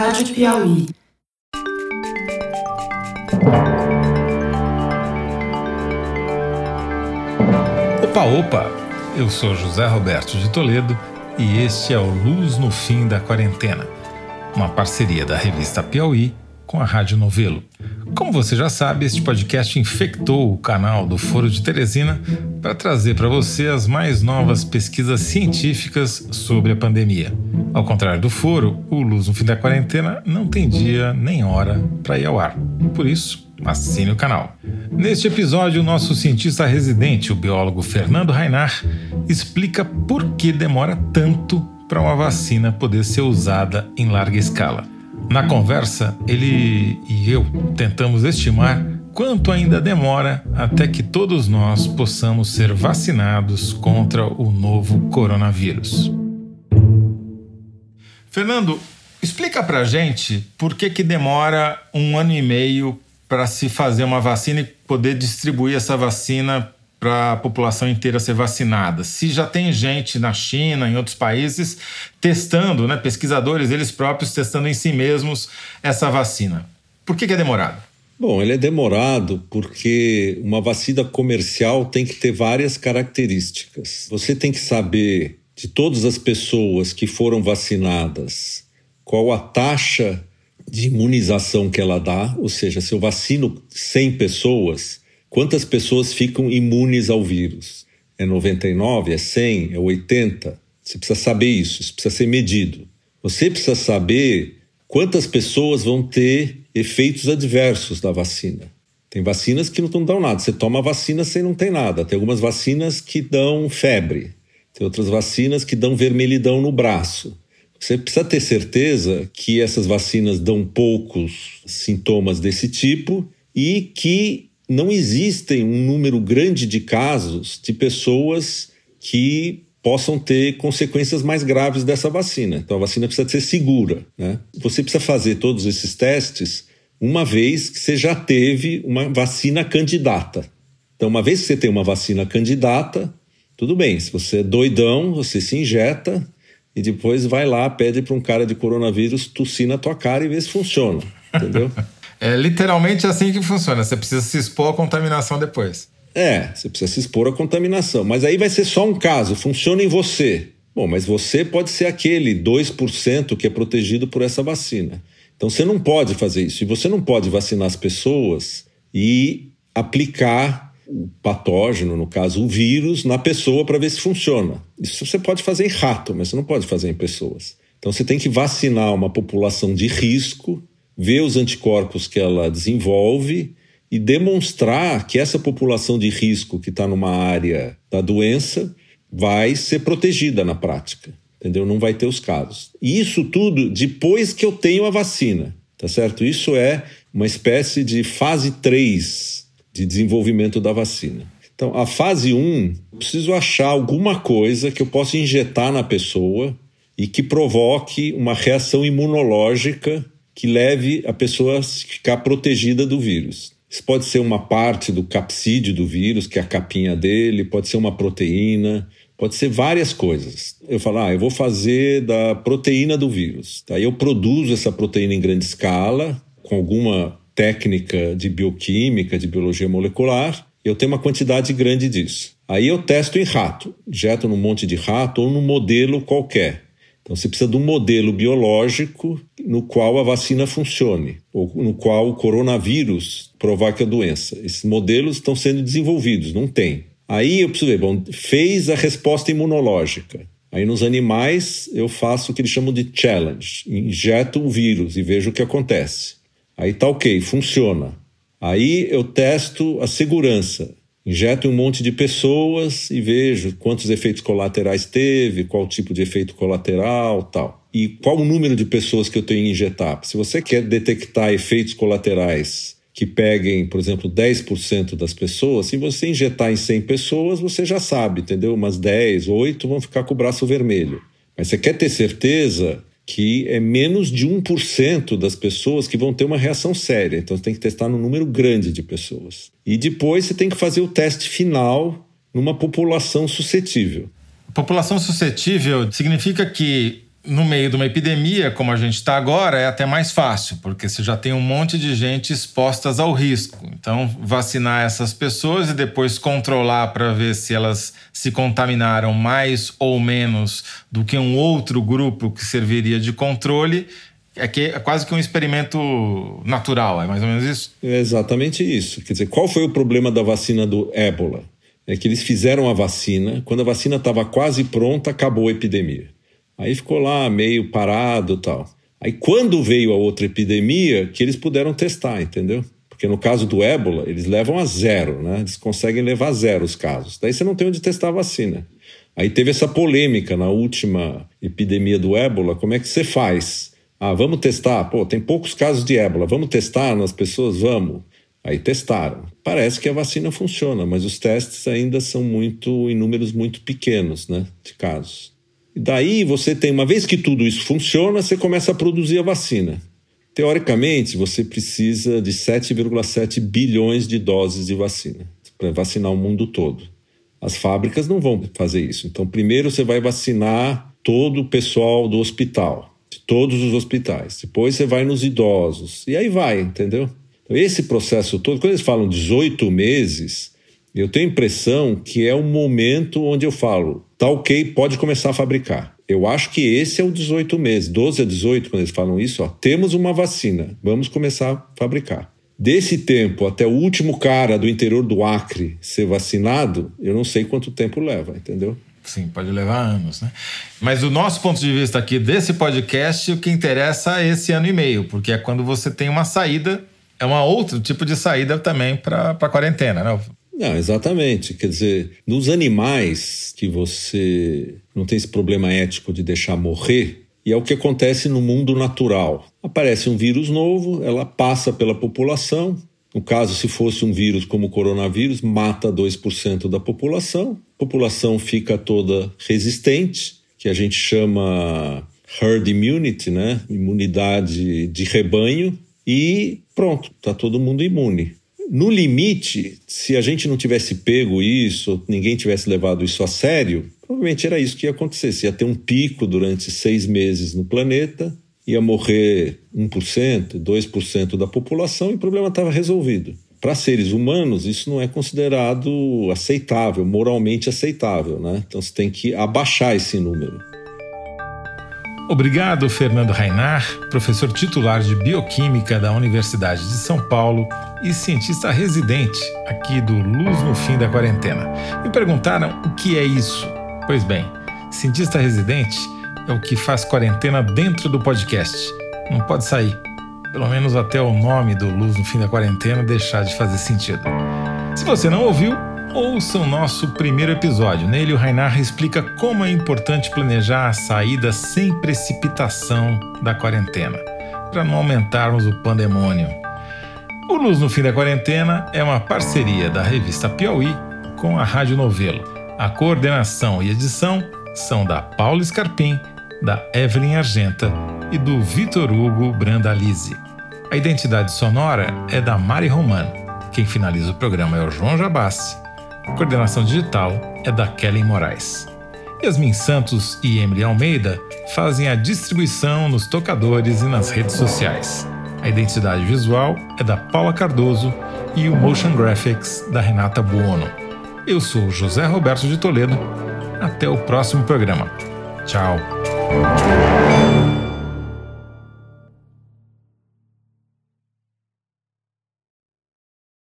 Rádio Piauí. Opa, opa! Eu sou José Roberto de Toledo e este é o Luz no Fim da Quarentena, uma parceria da revista Piauí com a Rádio Novelo. Como você já sabe, este podcast infectou o canal do Foro de Teresina para trazer para você as mais novas pesquisas científicas sobre a pandemia. Ao contrário do Foro, o Luz no Fim da Quarentena não tem dia nem hora para ir ao ar. Por isso, assine o canal. Neste episódio, o nosso cientista residente, o biólogo Fernando Rainar, explica por que demora tanto para uma vacina poder ser usada em larga escala. Na conversa, ele e eu tentamos estimar quanto ainda demora até que todos nós possamos ser vacinados contra o novo coronavírus. Fernando, explica pra gente por que, que demora um ano e meio para se fazer uma vacina e poder distribuir essa vacina para a população inteira ser vacinada. Se já tem gente na China, em outros países, testando, né, pesquisadores eles próprios testando em si mesmos essa vacina. Por que, que é demorado? Bom, ele é demorado porque uma vacina comercial tem que ter várias características. Você tem que saber de todas as pessoas que foram vacinadas qual a taxa de imunização que ela dá, ou seja, se eu vacino 100 pessoas, Quantas pessoas ficam imunes ao vírus? É 99? É 100? É 80? Você precisa saber isso, isso precisa ser medido. Você precisa saber quantas pessoas vão ter efeitos adversos da vacina. Tem vacinas que não dão nada. Você toma a vacina sem não tem nada. Tem algumas vacinas que dão febre. Tem outras vacinas que dão vermelhidão no braço. Você precisa ter certeza que essas vacinas dão poucos sintomas desse tipo e que não existem um número grande de casos de pessoas que possam ter consequências mais graves dessa vacina. Então a vacina precisa ser segura. Né? Você precisa fazer todos esses testes uma vez que você já teve uma vacina candidata. Então, uma vez que você tem uma vacina candidata, tudo bem. Se você é doidão, você se injeta e depois vai lá, pede para um cara de coronavírus tossir na tua cara e vê se funciona. Entendeu? É literalmente assim que funciona. Você precisa se expor à contaminação depois. É, você precisa se expor à contaminação. Mas aí vai ser só um caso, funciona em você. Bom, mas você pode ser aquele 2% que é protegido por essa vacina. Então você não pode fazer isso. E você não pode vacinar as pessoas e aplicar o patógeno, no caso o vírus, na pessoa para ver se funciona. Isso você pode fazer em rato, mas você não pode fazer em pessoas. Então você tem que vacinar uma população de risco ver os anticorpos que ela desenvolve e demonstrar que essa população de risco que está numa área da doença vai ser protegida na prática, entendeu? Não vai ter os casos. E isso tudo depois que eu tenho a vacina, tá certo? Isso é uma espécie de fase 3 de desenvolvimento da vacina. Então, a fase 1, preciso achar alguma coisa que eu possa injetar na pessoa e que provoque uma reação imunológica que leve a pessoa a ficar protegida do vírus. Isso pode ser uma parte do capsídeo do vírus, que é a capinha dele, pode ser uma proteína, pode ser várias coisas. Eu falo, ah, eu vou fazer da proteína do vírus. Aí eu produzo essa proteína em grande escala, com alguma técnica de bioquímica, de biologia molecular, eu tenho uma quantidade grande disso. Aí eu testo em rato, injeto num monte de rato ou num modelo qualquer. Então você precisa de um modelo biológico no qual a vacina funcione, ou no qual o coronavírus provoque a doença. Esses modelos estão sendo desenvolvidos, não tem. Aí eu preciso ver, bom, fez a resposta imunológica. Aí nos animais eu faço o que eles chamam de challenge, injeto o vírus e vejo o que acontece. Aí tá ok, funciona. Aí eu testo a segurança. Injeto um monte de pessoas e vejo quantos efeitos colaterais teve, qual tipo de efeito colateral, tal. E qual o número de pessoas que eu tenho que injetar. Se você quer detectar efeitos colaterais que peguem, por exemplo, 10% das pessoas, se você injetar em 100 pessoas, você já sabe, entendeu? Umas 10, 8 vão ficar com o braço vermelho. Mas você quer ter certeza que é menos de 1% das pessoas que vão ter uma reação séria. Então você tem que testar num número grande de pessoas. E depois você tem que fazer o teste final numa população suscetível. População suscetível significa que no meio de uma epidemia, como a gente está agora, é até mais fácil, porque você já tem um monte de gente expostas ao risco. Então, vacinar essas pessoas e depois controlar para ver se elas se contaminaram mais ou menos do que um outro grupo que serviria de controle. É, que é quase que um experimento natural, é mais ou menos isso? É exatamente isso. Quer dizer, qual foi o problema da vacina do ébola? É que eles fizeram a vacina, quando a vacina estava quase pronta, acabou a epidemia. Aí ficou lá meio parado tal. Aí quando veio a outra epidemia, que eles puderam testar, entendeu? Porque no caso do ébola, eles levam a zero, né? Eles conseguem levar a zero os casos. Daí você não tem onde testar a vacina. Aí teve essa polêmica na última epidemia do ébola. Como é que você faz? Ah, vamos testar. Pô, tem poucos casos de ébola. Vamos testar nas pessoas? Vamos. Aí testaram. Parece que a vacina funciona, mas os testes ainda são muito em números muito pequenos, né, de casos. Daí você tem, uma vez que tudo isso funciona, você começa a produzir a vacina. Teoricamente, você precisa de 7,7 bilhões de doses de vacina para vacinar o mundo todo. As fábricas não vão fazer isso. Então, primeiro você vai vacinar todo o pessoal do hospital, de todos os hospitais. Depois você vai nos idosos. E aí vai, entendeu? Então, esse processo todo, quando eles falam 18 meses, eu tenho a impressão que é o momento onde eu falo, tá ok, pode começar a fabricar. Eu acho que esse é o 18 meses, 12 a 18, quando eles falam isso, ó, temos uma vacina, vamos começar a fabricar. Desse tempo até o último cara do interior do Acre ser vacinado, eu não sei quanto tempo leva, entendeu? Sim, pode levar anos, né? Mas do nosso ponto de vista aqui desse podcast, o que interessa é esse ano e meio, porque é quando você tem uma saída, é um outro tipo de saída também para a quarentena, né? Não, exatamente. Quer dizer, nos animais que você não tem esse problema ético de deixar morrer, e é o que acontece no mundo natural. Aparece um vírus novo, ela passa pela população. No caso, se fosse um vírus como o coronavírus, mata 2% da população. A população fica toda resistente, que a gente chama herd immunity, né? Imunidade de rebanho. E pronto, está todo mundo imune. No limite, se a gente não tivesse pego isso, ninguém tivesse levado isso a sério, provavelmente era isso que ia acontecer. Você ia ter um pico durante seis meses no planeta, ia morrer 1%, 2% da população e o problema estava resolvido. Para seres humanos, isso não é considerado aceitável, moralmente aceitável, né? Então você tem que abaixar esse número. Obrigado, Fernando Rainar, professor titular de Bioquímica da Universidade de São Paulo e cientista residente aqui do Luz no Fim da Quarentena. Me perguntaram o que é isso. Pois bem, cientista residente é o que faz quarentena dentro do podcast. Não pode sair. Pelo menos até o nome do Luz no Fim da Quarentena deixar de fazer sentido. Se você não ouviu, ouça o nosso primeiro episódio. Nele, o Rainar explica como é importante planejar a saída sem precipitação da quarentena, para não aumentarmos o pandemônio. O Luz no Fim da Quarentena é uma parceria da revista Piauí com a Rádio Novelo. A coordenação e edição são da Paula Scarpim, da Evelyn Argenta e do Vitor Hugo Brandalize. A identidade sonora é da Mari Romano. Quem finaliza o programa é o João Jabassi a coordenação digital é da Kelly Moraes. Yasmin Santos e Emily Almeida fazem a distribuição nos tocadores e nas redes sociais. A identidade visual é da Paula Cardoso e o Motion Graphics da Renata Buono. Eu sou José Roberto de Toledo. Até o próximo programa. Tchau.